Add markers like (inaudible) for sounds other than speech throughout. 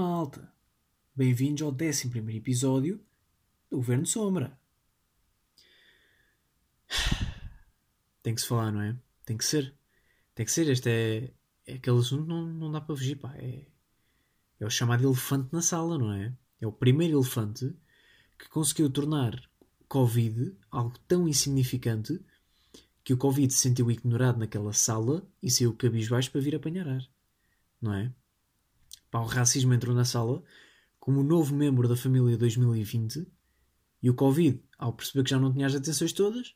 malta? Bem-vindos ao 11 episódio do Governo Sombra. (sighs) Tem que se falar, não é? Tem que ser. Tem que ser. Este é, é aquele assunto não, não dá para fugir, pá. É, é o chamado elefante na sala, não é? É o primeiro elefante que conseguiu tornar Covid algo tão insignificante que o Covid se sentiu ignorado naquela sala e saiu cabisbaixo para vir apanhar ar. Não é? Pá, o racismo entrou na sala como novo membro da família 2020 e o Covid, ao perceber que já não tinha as atenções todas,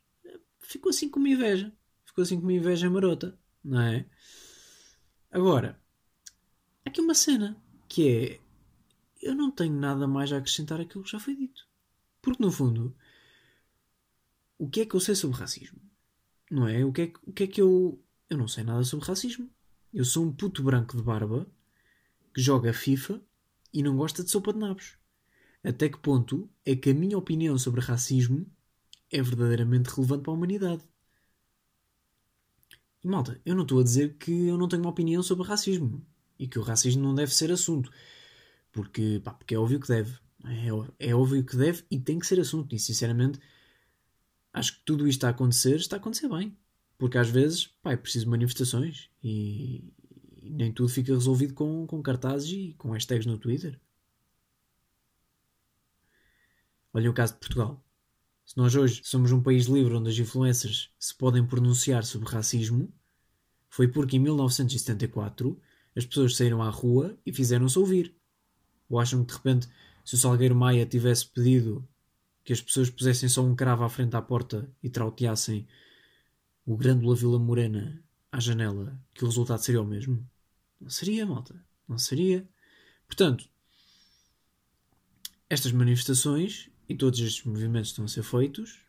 ficou assim com uma inveja. Ficou assim com uma inveja marota, não é? Agora, aqui uma cena que é eu não tenho nada mais a acrescentar àquilo que já foi dito. Porque no fundo, o que é que eu sei sobre racismo? Não é? O que é, o que, é que eu. Eu não sei nada sobre racismo. Eu sou um puto branco de barba que joga FIFA e não gosta de sopa de nabos. Até que ponto é que a minha opinião sobre racismo é verdadeiramente relevante para a humanidade? E malta, eu não estou a dizer que eu não tenho uma opinião sobre racismo e que o racismo não deve ser assunto. Porque, pá, porque é óbvio que deve. É, é óbvio que deve e tem que ser assunto. E sinceramente, acho que tudo isto está a acontecer, está a acontecer bem. Porque às vezes, pá, é preciso manifestações e, e nem tudo fica resolvido com, com cartazes e com hashtags no Twitter. Olha o caso de Portugal. Se nós hoje somos um país livre onde as influências se podem pronunciar sobre racismo, foi porque em 1974 as pessoas saíram à rua e fizeram-se ouvir. Ou acham que de repente, se o Salgueiro Maia tivesse pedido que as pessoas pusessem só um cravo à frente à porta e trauteassem o Grândola Vila Morena à janela, que o resultado seria o mesmo? Não seria, malta. Não seria. Portanto, estas manifestações e todos estes movimentos que estão a ser feitos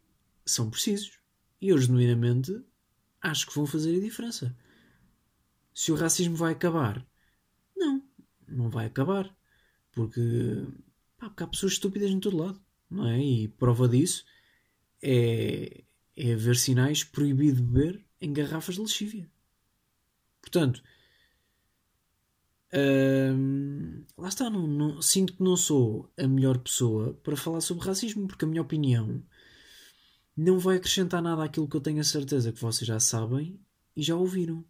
são precisos. E eu, genuinamente, acho que vão fazer a diferença. Se o racismo vai acabar, não, não vai acabar. Porque, pá, porque há pessoas estúpidas em todo lado, não é? E prova disso é, é haver sinais proibido beber em garrafas de lexívia. Portanto, hum, lá está, não, não, sinto que não sou a melhor pessoa para falar sobre racismo, porque a minha opinião não vai acrescentar nada àquilo que eu tenho a certeza que vocês já sabem e já ouviram.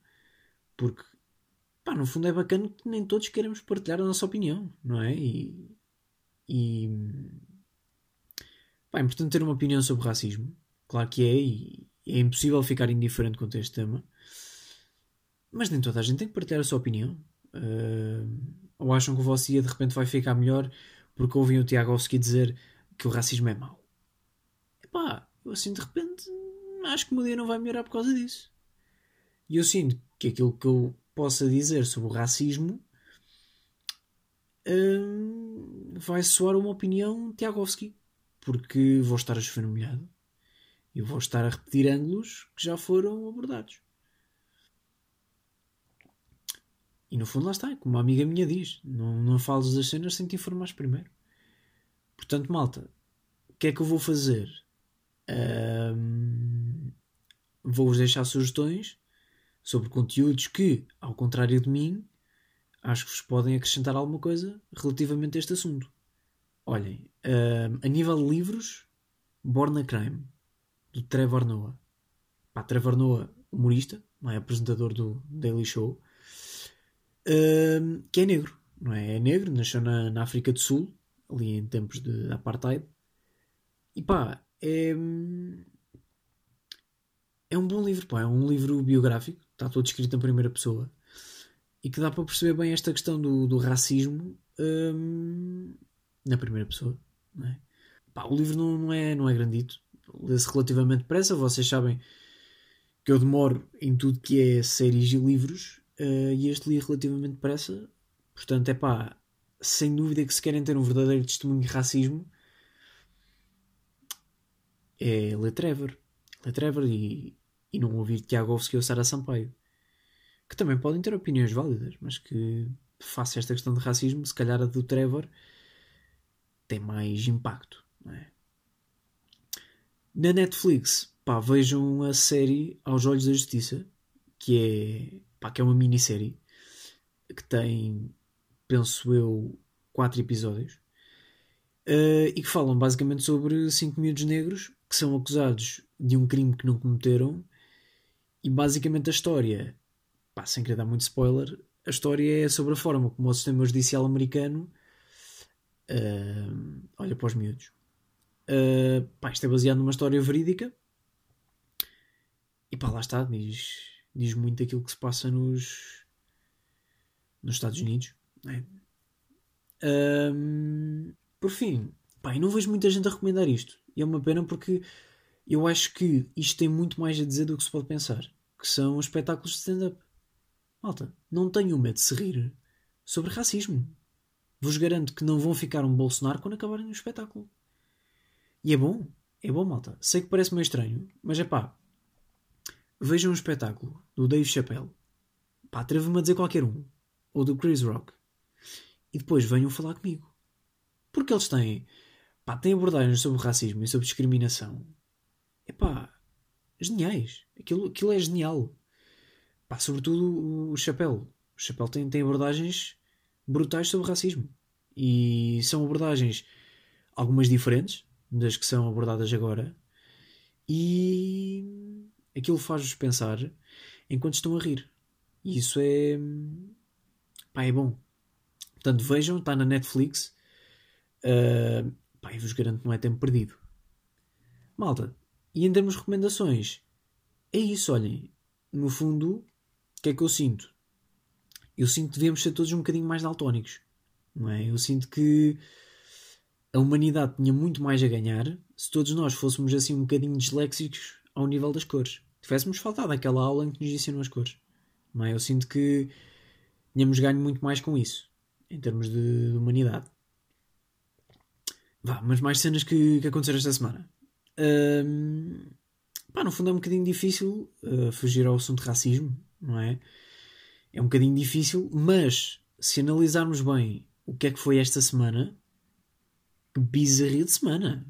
Porque, pá, no fundo é bacana que nem todos queremos partilhar a nossa opinião, não é? E, e pá, é importante ter uma opinião sobre racismo, claro que é, e é impossível ficar indiferente quanto a este tema, mas nem toda a gente tem que partilhar a sua opinião. Uh, ou acham que o vosso dia de repente vai ficar melhor porque ouvem o Tiagovski dizer que o racismo é mau? Epá, eu assim de repente acho que o meu dia não vai melhorar por causa disso. E eu sinto que aquilo que eu possa dizer sobre o racismo hum, vai soar uma opinião Tiagovski, porque vou estar a chover no molhado e vou estar a repetir ângulos que já foram abordados. E no fundo lá está, como uma amiga minha diz, não, não fales das cenas sem te informares primeiro. Portanto, malta, o que é que eu vou fazer? Um, Vou-vos deixar sugestões sobre conteúdos que, ao contrário de mim, acho que vos podem acrescentar alguma coisa relativamente a este assunto. Olhem, um, a nível de livros, Born a Crime, do Trevor Noah. Pá, Trevor Noah, humorista, é apresentador do Daily Show, que é negro, não é? É negro, nasceu na, na África do Sul, ali em tempos de apartheid. E pá, é, é um bom livro, pá, é um livro biográfico, está todo escrito em primeira pessoa e que dá para perceber bem esta questão do, do racismo na primeira pessoa. Não é? pá, o livro não, não, é, não é grandito, lê-se relativamente depressa. Vocês sabem que eu demoro em tudo que é séries e livros uh, e este li relativamente depressa. Portanto, é pá, sem dúvida que se querem ter um verdadeiro testemunho de racismo, é ler Trevor. Ler Trevor e, e não ouvir Tiagovski ou Sara Sampaio. Que também podem ter opiniões válidas, mas que face a esta questão de racismo, se calhar a do Trevor tem mais impacto. É? Na Netflix, pá, vejam a série Aos Olhos da Justiça, que é, pá, que é uma minissérie que tem penso eu, quatro episódios, uh, e que falam basicamente sobre cinco miúdos negros que são acusados de um crime que não cometeram, e basicamente a história, pá, sem querer dar muito spoiler, a história é sobre a forma como o sistema judicial americano uh, olha para os miúdos. Uh, pá, isto é baseado numa história verídica e pá, lá está, diz, diz muito aquilo que se passa nos, nos Estados Unidos. É? Um, por fim, pá, não vejo muita gente a recomendar isto. E é uma pena porque eu acho que isto tem muito mais a dizer do que se pode pensar. Que são os espetáculos de stand-up. Malta, não tenham medo de se rir sobre racismo. Vos garanto que não vão ficar um Bolsonaro quando acabarem o espetáculo. E é bom, é bom, malta. Sei que parece meio estranho, mas é pá. Vejam um espetáculo do Dave Chappelle. Pá, atrevo-me a dizer qualquer um. Ou do Chris Rock. E depois venham falar comigo. Porque eles têm, pá, têm abordagens sobre racismo e sobre discriminação. É pá, geniais. Aquilo, aquilo é genial. Pá, sobretudo o Chappelle. O Chappelle tem, tem abordagens brutais sobre racismo. E são abordagens algumas diferentes das que são abordadas agora. E aquilo faz-vos pensar enquanto estão a rir. E isso é. pá, é bom. Portanto, vejam, está na Netflix. Uh, pá, eu vos garanto que não é tempo perdido. Malta, e em termos de recomendações, é isso, olhem. No fundo, o que é que eu sinto? Eu sinto que devemos ser todos um bocadinho mais daltónicos. Não é? Eu sinto que a humanidade tinha muito mais a ganhar se todos nós fôssemos assim um bocadinho disléxicos ao nível das cores. Tivéssemos faltado aquela aula em que nos ensinam as cores. Não é? Eu sinto que tínhamos ganho muito mais com isso, em termos de, de humanidade. Vá, mas mais cenas que, que aconteceram esta semana. Um, pá, no fundo é um bocadinho difícil uh, fugir ao assunto de racismo, não é? É um bocadinho difícil, mas se analisarmos bem o que é que foi esta semana, que bizarria de semana.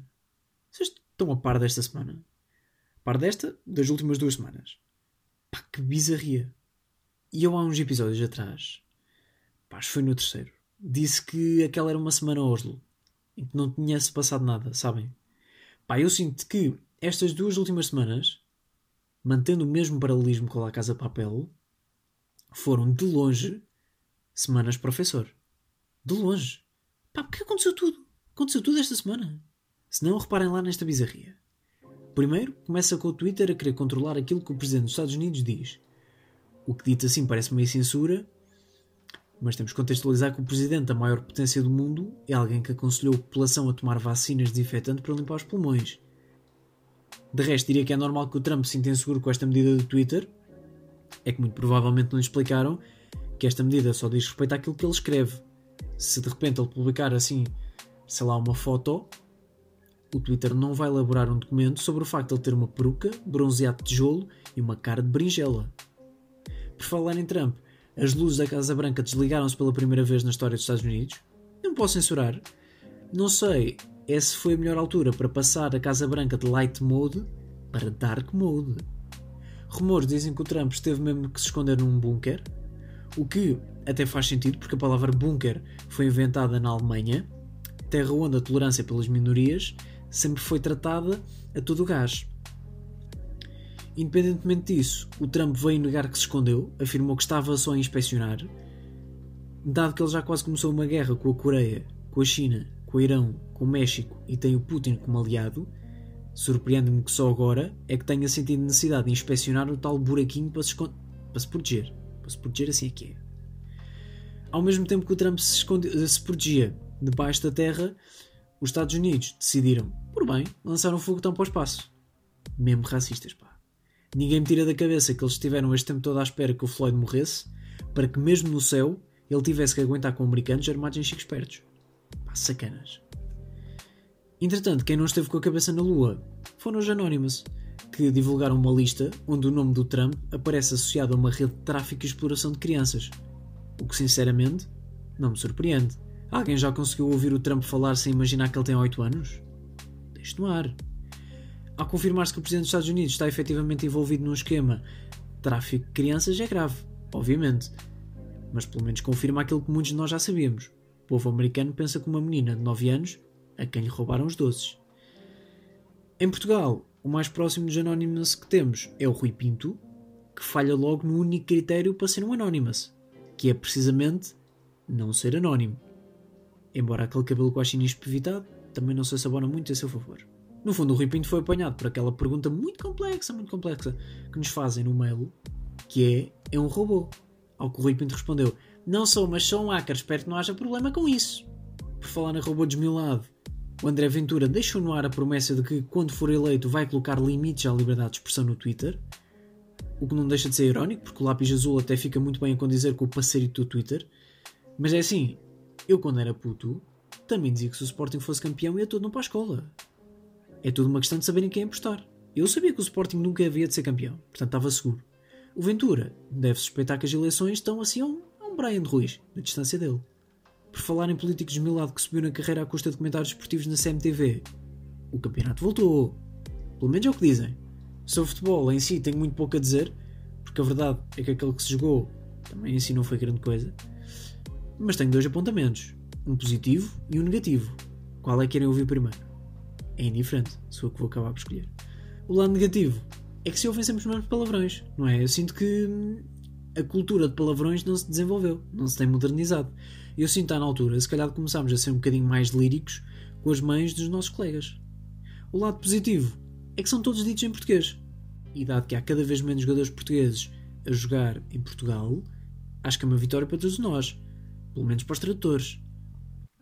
Vocês estão a par desta semana? Par desta, das últimas duas semanas. Pá, que bizarria. E eu há uns episódios atrás, pá, acho que foi no terceiro, disse que aquela era uma semana Oslo, em que não tinha se passado nada, sabem? Pá, eu sinto que estas duas últimas semanas, mantendo o mesmo paralelismo com a Casa Papel, foram de longe semanas professor. De longe. Pá, porque aconteceu tudo. Aconteceu tudo esta semana. Se não, reparem lá nesta bizarria. Primeiro, começa com o Twitter a querer controlar aquilo que o Presidente dos Estados Unidos diz. O que dito assim parece meio censura, mas temos que contextualizar que o Presidente da maior potência do mundo é alguém que aconselhou a população a tomar vacinas desinfetantes para limpar os pulmões. De resto, diria que é normal que o Trump se sinta inseguro com esta medida do Twitter. É que muito provavelmente não lhe explicaram que esta medida só diz respeito àquilo que ele escreve. Se de repente ele publicar assim sei lá, uma foto, o Twitter não vai elaborar um documento sobre o facto de ele ter uma peruca, bronzeado de tijolo e uma cara de berinjela. Por falar em Trump, as luzes da Casa Branca desligaram-se pela primeira vez na história dos Estados Unidos. Não posso censurar. Não sei se foi a melhor altura para passar a Casa Branca de light mode para dark mode. Rumores dizem que o Trump esteve mesmo que se esconder num bunker, o que até faz sentido porque a palavra bunker foi inventada na Alemanha terra onde a tolerância pelas minorias sempre foi tratada a todo gás. Independentemente disso, o Trump veio negar que se escondeu, afirmou que estava só a inspecionar, dado que ele já quase começou uma guerra com a Coreia, com a China, com o Irão, com o México e tem o Putin como aliado, surpreende-me que só agora é que tenha sentido necessidade de inspecionar o tal buraquinho para se, para se proteger. Para se proteger assim é que é. Ao mesmo tempo que o Trump se, esconde, se protegia debaixo da terra, os Estados Unidos decidiram, por bem, lançar um foguetão para o espaço. Mesmo racistas, pá. Ninguém me tira da cabeça que eles estiveram este tempo todo à espera que o Floyd morresse, para que mesmo no céu ele tivesse que aguentar com americanos armados em chicos espertos. Pá, sacanas. Entretanto, quem não esteve com a cabeça na lua foram os Anonymous, que divulgaram uma lista onde o nome do Trump aparece associado a uma rede de tráfico e exploração de crianças. O que, sinceramente, não me surpreende. Alguém já conseguiu ouvir o Trump falar sem imaginar que ele tem 8 anos? Deixe no ar. Ao confirmar-se que o Presidente dos Estados Unidos está efetivamente envolvido num esquema de tráfico de crianças, é grave, obviamente. mas pelo menos confirma aquilo que muitos de nós já sabíamos. O povo americano pensa que uma menina de 9 anos a quem lhe roubaram os doces. Em Portugal, o mais próximo dos Anonymous que temos é o Rui Pinto, que falha logo no único critério para ser um Anonymous, que é precisamente não ser anónimo. Embora aquele cabelo quase evitado também não se abona muito a seu favor. No fundo, o Rui Pinto foi apanhado por aquela pergunta muito complexa, muito complexa, que nos fazem no mail, que é, é um robô? Ao que o Rui Pinto respondeu, não sou, mas sou um hacker, espero que não haja problema com isso. Por falar em robô desmilado, o André Ventura deixou no ar a promessa de que, quando for eleito, vai colocar limites à liberdade de expressão no Twitter, o que não deixa de ser irónico, porque o lápis azul até fica muito bem a condizer com o parceirito do Twitter. Mas é assim, eu quando era puto, também dizia que se o Sporting fosse campeão ia todo não para a escola. É tudo uma questão de saberem quem apostar. Eu sabia que o Sporting nunca havia de ser campeão, portanto estava seguro. O Ventura deve suspeitar que as eleições estão assim a um, a um Brian de Ruiz, da distância dele por falar em políticos desmilado que subiu na carreira à custa de comentários esportivos na CMTV. O campeonato voltou. Pelo menos é o que dizem. Sobre futebol em si tenho muito pouco a dizer, porque a verdade é que aquele que se jogou também em si não foi grande coisa. Mas tenho dois apontamentos: um positivo e um negativo. Qual é que querem ouvir primeiro? É indiferente, sou eu que vou acabar por escolher. O lado negativo é que se ouvem sempre os mesmos palavrões, não é? Eu sinto que hum, a cultura de palavrões não se desenvolveu, não se tem modernizado. Eu sinto à na altura, se calhar começámos a ser um bocadinho mais líricos com as mães dos nossos colegas. O lado positivo é que são todos ditos em português. E dado que há cada vez menos jogadores portugueses a jogar em Portugal, acho que é uma vitória para todos nós, pelo menos para os tradutores.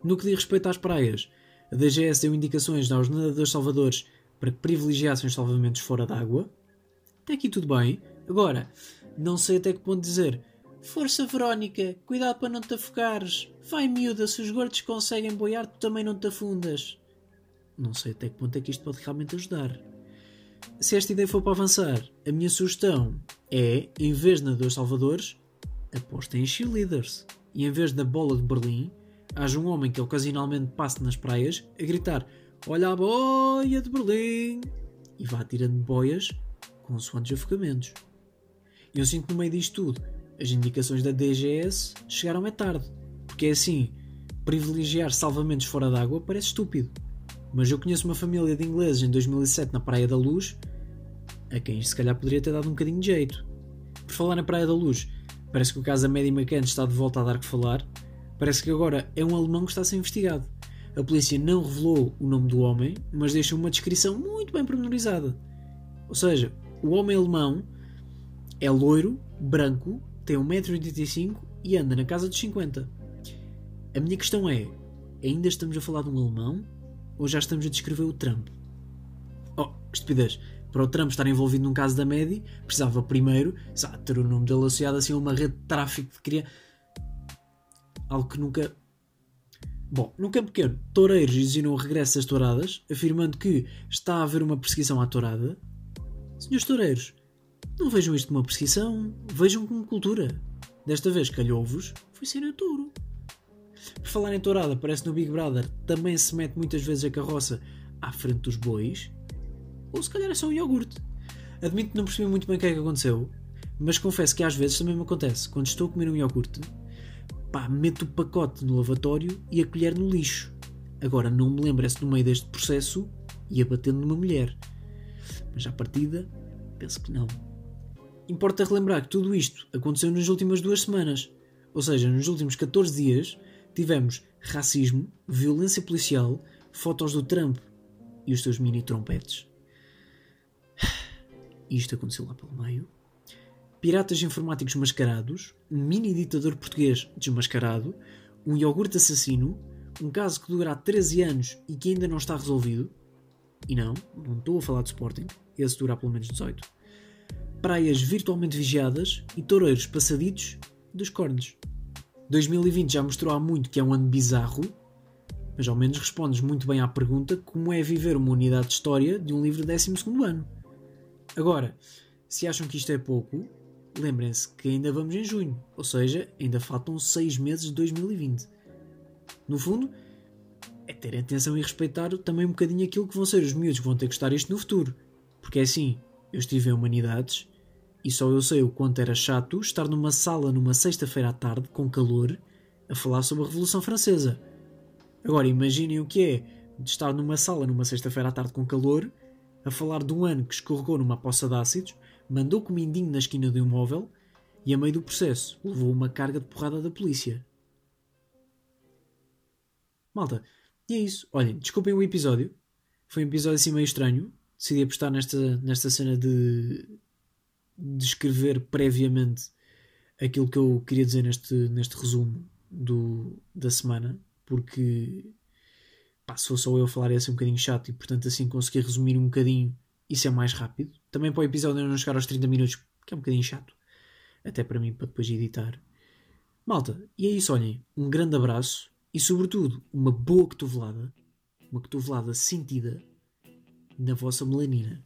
No que diz respeito às praias, a DGS deu indicações aos nadadores salvadores para que privilegiassem os salvamentos fora d'água. Até aqui tudo bem. Agora, não sei até que ponto dizer Força Verónica, cuidado para não te afogares. Vai miúda, se os gordos conseguem boiar, tu também não te afundas. Não sei até que ponto é que isto pode realmente ajudar. Se esta ideia for para avançar, a minha sugestão é, em vez de nadadores salvadores, apostem em cheerleaders. E em vez da bola de Berlim, haja um homem que ocasionalmente passe nas praias a gritar Olha a boia de Berlim! E vá tirando boias consoante os afogamentos. Eu sinto no meio disto tudo as indicações da DGS chegaram é tarde. Porque é assim, privilegiar salvamentos fora d'água parece estúpido. Mas eu conheço uma família de ingleses em 2007 na Praia da Luz, a quem se calhar poderia ter dado um bocadinho de jeito. Por falar na Praia da Luz, parece que o caso da Maddie McCann está de volta a dar que falar. Parece que agora é um alemão que está a ser investigado. A polícia não revelou o nome do homem, mas deixa uma descrição muito bem pormenorizada. Ou seja, o homem alemão é loiro, branco, tem 1,85m e anda na casa dos 50. A minha questão é: ainda estamos a falar de um alemão ou já estamos a descrever o Trump? Oh, estupidez. Para o Trump estar envolvido num caso da Medi, precisava primeiro sabe, ter o nome dele associado assim a uma rede de tráfico de crianças. Algo que nunca. Bom, no campo pequeno, toureiros exigiram o regresso das touradas, afirmando que está a haver uma perseguição à tourada. Senhores toureiros, não vejam isto como uma perseguição, vejam como cultura. Desta vez calhou-vos, foi ser o touro. Por falar em tourada, parece no Big Brother também se mete muitas vezes a carroça à frente dos bois, ou se calhar é só um iogurte. Admito que não percebi muito bem o que é que aconteceu, mas confesso que às vezes também me acontece. Quando estou a comer um iogurte, pá, meto o pacote no lavatório e a colher no lixo. Agora não me lembro se no meio deste processo ia batendo numa mulher. Mas à partida, penso que não. Importa relembrar que tudo isto aconteceu nas últimas duas semanas. Ou seja, nos últimos 14 dias tivemos racismo, violência policial, fotos do Trump e os seus mini trompetes. Isto aconteceu lá pelo meio. Piratas informáticos mascarados, um mini ditador português desmascarado, um iogurte assassino, um caso que dura há 13 anos e que ainda não está resolvido. E não, não estou a falar de Sporting, esse dura pelo menos 18 praias virtualmente vigiadas e toureiros passaditos dos cornos. 2020 já mostrou há muito que é um ano bizarro, mas ao menos respondes muito bem à pergunta como é viver uma unidade de história de um livro de 12 ano. Agora, se acham que isto é pouco, lembrem-se que ainda vamos em junho, ou seja, ainda faltam 6 meses de 2020. No fundo, é ter atenção e respeitar também um bocadinho aquilo que vão ser os miúdos que vão ter que estar isto no futuro. Porque é assim, eu estive em Humanidades E só eu sei o quanto era chato estar numa sala numa sexta-feira à tarde, com calor, a falar sobre a Revolução Francesa. Agora imaginem o que é de estar numa sala numa sexta-feira à tarde com calor, a falar de um ano que escorregou numa poça de ácidos, mandou comindinho na esquina do imóvel e, a meio do processo, levou uma carga de porrada da polícia. Malta, e é isso. Olhem, desculpem o episódio. Foi um episódio assim meio estranho. Decidi apostar nesta, nesta cena de, de escrever previamente aquilo que eu queria dizer neste, neste resumo do, da semana, porque pá, se fosse só eu falar ia ser um bocadinho chato e portanto assim conseguir resumir um bocadinho isso é mais rápido. Também para o episódio não chegar aos 30 minutos, que é um bocadinho chato, até para mim, para depois editar. Malta, e é isso, olhem, um grande abraço e sobretudo uma boa cotovelada, uma cotovelada sentida na vossa melanina.